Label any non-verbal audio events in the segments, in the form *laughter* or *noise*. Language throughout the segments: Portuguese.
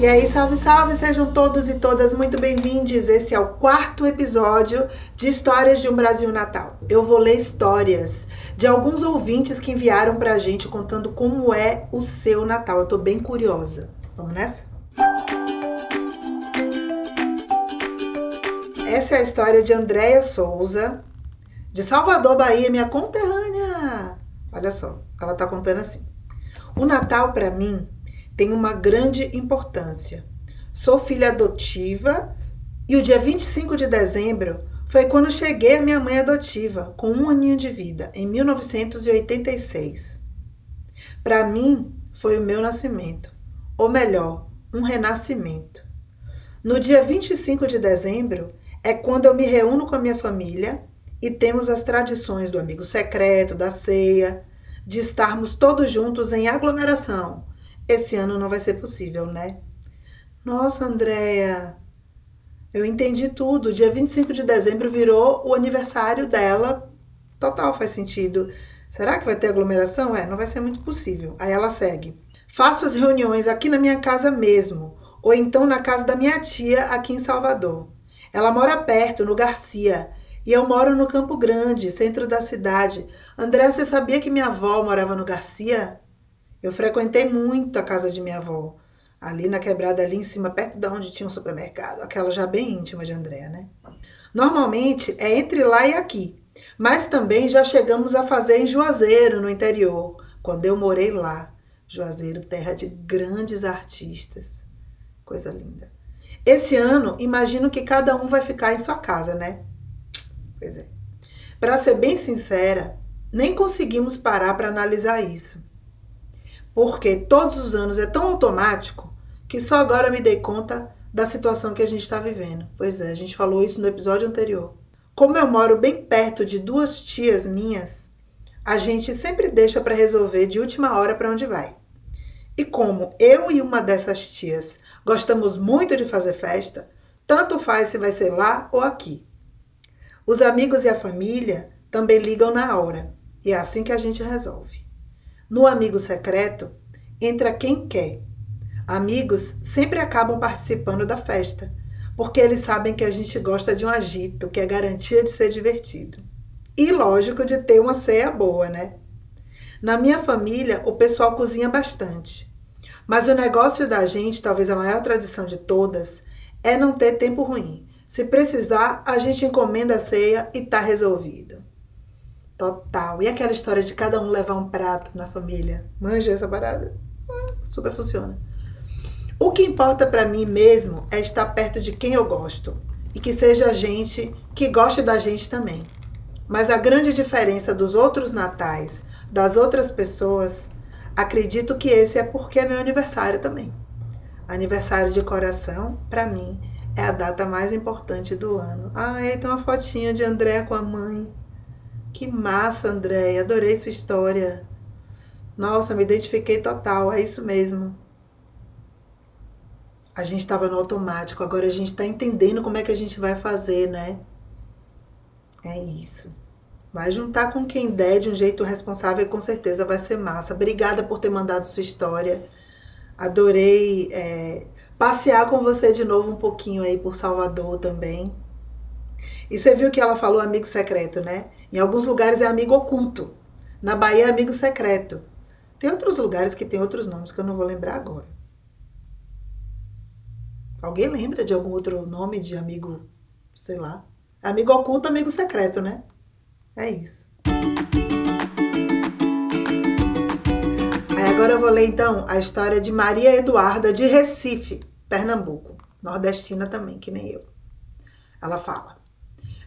E aí, salve, salve, sejam todos e todas muito bem-vindos. Esse é o quarto episódio de Histórias de um Brasil Natal. Eu vou ler histórias de alguns ouvintes que enviaram pra gente contando como é o seu Natal. Eu tô bem curiosa. Vamos nessa? Essa é a história de Andréia Souza, de Salvador, Bahia, minha conterrânea. Olha só, ela tá contando assim. O Natal para mim tem uma grande importância. Sou filha adotiva e o dia 25 de dezembro foi quando cheguei à minha mãe adotiva, com um aninho de vida, em 1986. Para mim, foi o meu nascimento, ou melhor, um renascimento. No dia 25 de dezembro é quando eu me reúno com a minha família e temos as tradições do amigo secreto, da ceia, de estarmos todos juntos em aglomeração, esse ano não vai ser possível, né? Nossa, Andréia, eu entendi tudo. Dia 25 de dezembro virou o aniversário dela. Total, faz sentido. Será que vai ter aglomeração? É, não vai ser muito possível. Aí ela segue. Faço as reuniões aqui na minha casa mesmo, ou então na casa da minha tia aqui em Salvador. Ela mora perto, no Garcia, e eu moro no Campo Grande, centro da cidade. André, você sabia que minha avó morava no Garcia? Eu frequentei muito a casa de minha avó, ali na quebrada ali em cima, perto de onde tinha um supermercado, aquela já bem íntima de Andréa, né? Normalmente é entre lá e aqui, mas também já chegamos a fazer em Juazeiro, no interior, quando eu morei lá. Juazeiro, terra de grandes artistas. Coisa linda. Esse ano, imagino que cada um vai ficar em sua casa, né? Pois é. Para ser bem sincera, nem conseguimos parar para analisar isso porque todos os anos é tão automático que só agora me dei conta da situação que a gente está vivendo. Pois é, a gente falou isso no episódio anterior. Como eu moro bem perto de duas tias minhas, a gente sempre deixa para resolver de última hora para onde vai. E como eu e uma dessas tias gostamos muito de fazer festa, tanto faz se vai ser lá ou aqui. Os amigos e a família também ligam na hora, e é assim que a gente resolve. No amigo secreto, entra quem quer. Amigos sempre acabam participando da festa, porque eles sabem que a gente gosta de um agito, que é garantia de ser divertido. E lógico de ter uma ceia boa, né? Na minha família, o pessoal cozinha bastante. Mas o negócio da gente, talvez a maior tradição de todas, é não ter tempo ruim. Se precisar, a gente encomenda a ceia e tá resolvido. Total. E aquela história de cada um levar um prato na família? Manja essa parada? Ah, super funciona. O que importa para mim mesmo é estar perto de quem eu gosto e que seja gente que goste da gente também. Mas a grande diferença dos outros natais, das outras pessoas, acredito que esse é porque é meu aniversário também. Aniversário de coração, para mim, é a data mais importante do ano. Ah, aí tem uma fotinha de André com a mãe. Que massa, Andréia. Adorei sua história. Nossa, me identifiquei total. É isso mesmo. A gente estava no automático, agora a gente está entendendo como é que a gente vai fazer, né? É isso. Vai juntar com quem der de um jeito responsável e com certeza vai ser massa. Obrigada por ter mandado sua história. Adorei é, passear com você de novo um pouquinho aí por Salvador também. E você viu que ela falou amigo secreto, né? Em alguns lugares é amigo oculto. Na Bahia é amigo secreto. Tem outros lugares que tem outros nomes que eu não vou lembrar agora. Alguém lembra de algum outro nome de amigo, sei lá? Amigo oculto, amigo secreto, né? É isso. Aí agora eu vou ler então a história de Maria Eduarda de Recife, Pernambuco. Nordestina também, que nem eu. Ela fala: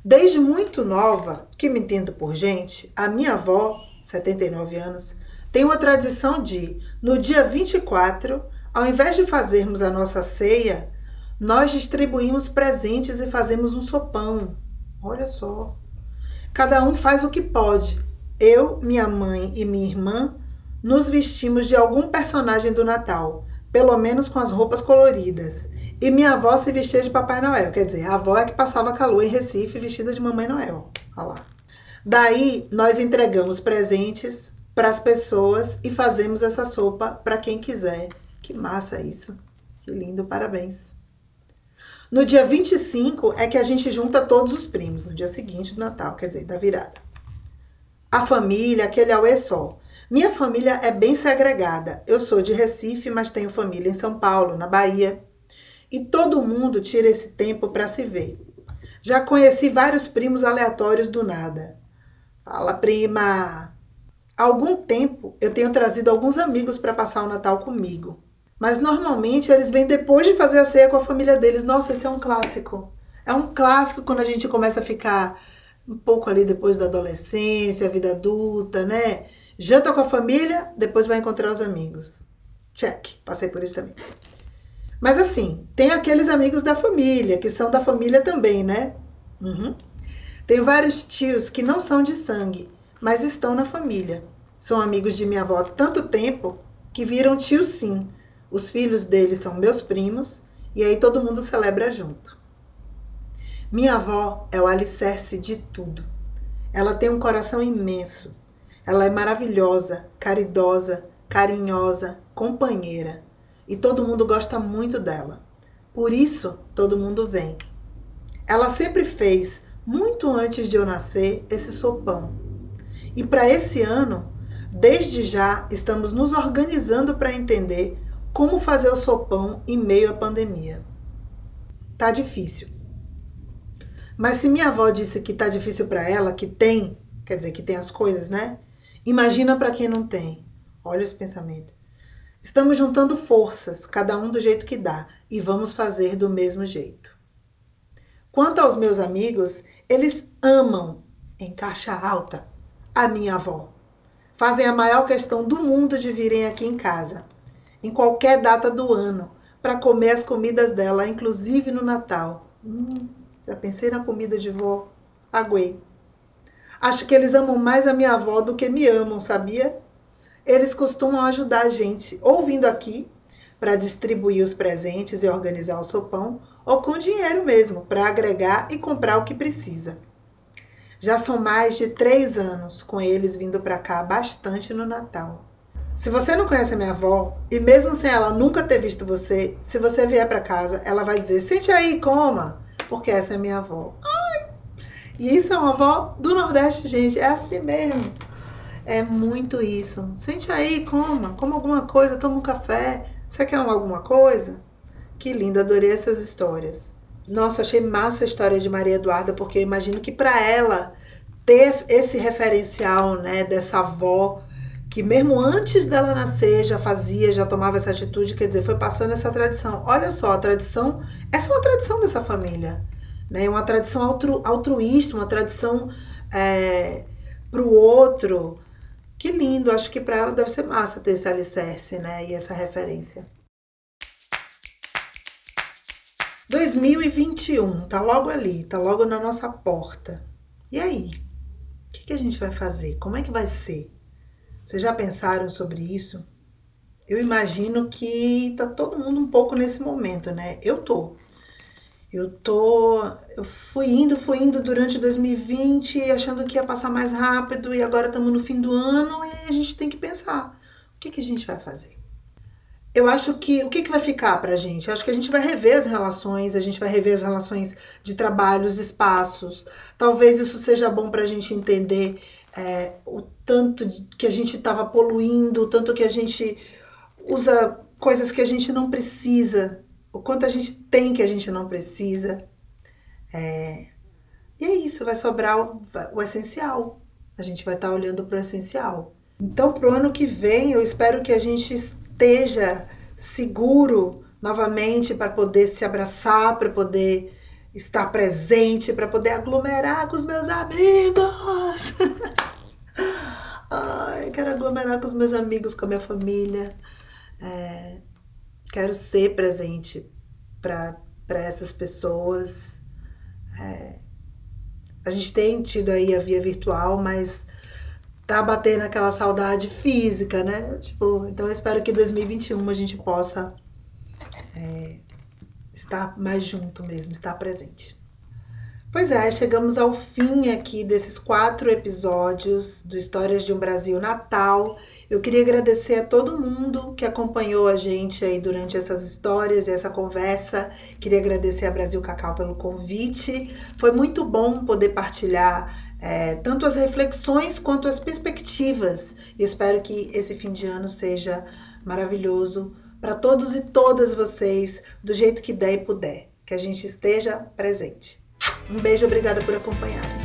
Desde muito nova, que me entendo por gente, a minha avó, 79 anos, tem uma tradição de, no dia 24, ao invés de fazermos a nossa ceia, nós distribuímos presentes e fazemos um sopão. Olha só. Cada um faz o que pode. Eu, minha mãe e minha irmã nos vestimos de algum personagem do Natal, pelo menos com as roupas coloridas. E minha avó se vestia de Papai Noel. Quer dizer, a avó é que passava calor em Recife vestida de Mamãe Noel. Olha lá. Daí, nós entregamos presentes para as pessoas e fazemos essa sopa para quem quiser. Que massa isso. Que lindo, parabéns. No dia 25 é que a gente junta todos os primos, no dia seguinte do Natal, quer dizer, da virada. A família, aquele auê só. Minha família é bem segregada. Eu sou de Recife, mas tenho família em São Paulo, na Bahia. E todo mundo tira esse tempo para se ver. Já conheci vários primos aleatórios do nada. Fala, prima. Há algum tempo eu tenho trazido alguns amigos para passar o Natal comigo. Mas normalmente eles vêm depois de fazer a ceia com a família deles. Nossa, esse é um clássico. É um clássico quando a gente começa a ficar um pouco ali depois da adolescência, vida adulta, né? Janta com a família, depois vai encontrar os amigos. Check, passei por isso também. Mas assim, tem aqueles amigos da família, que são da família também, né? Uhum. Tenho vários tios que não são de sangue, mas estão na família. São amigos de minha avó há tanto tempo que viram tio sim. Os filhos deles são meus primos e aí todo mundo celebra junto. Minha avó é o alicerce de tudo. Ela tem um coração imenso ela é maravilhosa, caridosa, carinhosa, companheira. E todo mundo gosta muito dela. Por isso, todo mundo vem. Ela sempre fez, muito antes de eu nascer, esse sopão. E para esse ano, desde já, estamos nos organizando para entender como fazer o sopão em meio à pandemia. Tá difícil. Mas se minha avó disse que tá difícil para ela, que tem, quer dizer que tem as coisas, né? Imagina para quem não tem. Olha esse pensamento. Estamos juntando forças, cada um do jeito que dá, e vamos fazer do mesmo jeito. Quanto aos meus amigos, eles amam, em caixa alta, a minha avó. Fazem a maior questão do mundo de virem aqui em casa, em qualquer data do ano, para comer as comidas dela, inclusive no Natal. Hum, já pensei na comida de vó? Aguei. Acho que eles amam mais a minha avó do que me amam, sabia? Eles costumam ajudar a gente, ou vindo aqui para distribuir os presentes e organizar o sopão, ou com dinheiro mesmo, para agregar e comprar o que precisa. Já são mais de três anos com eles vindo para cá bastante no Natal. Se você não conhece a minha avó, e mesmo sem ela nunca ter visto você, se você vier para casa, ela vai dizer: sente aí, coma, porque essa é minha avó. E isso é uma avó do Nordeste, gente. É assim mesmo. É muito isso. Sente aí, coma. Coma alguma coisa, toma um café. Você quer alguma coisa? Que linda, adorei essas histórias. Nossa, achei massa a história de Maria Eduarda, porque eu imagino que para ela ter esse referencial, né, dessa avó que mesmo antes dela nascer já fazia, já tomava essa atitude, quer dizer, foi passando essa tradição. Olha só, a tradição, essa é uma tradição dessa família né? Uma tradição altru, altruísta, uma tradição é, para o outro. Que lindo, acho que para ela deve ser massa ter esse alicerce, né? E essa referência. 2021, tá logo ali, tá logo na nossa porta. E aí? O que, que a gente vai fazer? Como é que vai ser? Vocês já pensaram sobre isso? Eu imagino que tá todo mundo um pouco nesse momento, né? Eu tô. Eu tô, eu fui indo, fui indo durante 2020, achando que ia passar mais rápido e agora estamos no fim do ano e a gente tem que pensar, o que, que a gente vai fazer? Eu acho que o que, que vai ficar pra gente? Eu acho que a gente vai rever as relações, a gente vai rever as relações de trabalho, os espaços. Talvez isso seja bom pra gente entender é, o tanto que a gente estava poluindo, o tanto que a gente usa coisas que a gente não precisa o quanto a gente tem que a gente não precisa. É, e é isso, vai sobrar o, o essencial. A gente vai estar tá olhando para o essencial. Então, para o ano que vem, eu espero que a gente esteja seguro novamente para poder se abraçar, para poder estar presente, para poder aglomerar com os meus amigos. *laughs* Ai, quero aglomerar com os meus amigos, com a minha família. É, quero ser presente para essas pessoas. É, a gente tem tido aí a via virtual, mas tá batendo aquela saudade física, né? Tipo, então eu espero que 2021 a gente possa é, estar mais junto mesmo, estar presente. Pois é, chegamos ao fim aqui desses quatro episódios do Histórias de um Brasil Natal. Eu queria agradecer a todo mundo que acompanhou a gente aí durante essas histórias e essa conversa. Queria agradecer a Brasil Cacau pelo convite. Foi muito bom poder partilhar é, tanto as reflexões quanto as perspectivas. E espero que esse fim de ano seja maravilhoso para todos e todas vocês, do jeito que der e puder. Que a gente esteja presente. Um beijo, obrigada por acompanhar.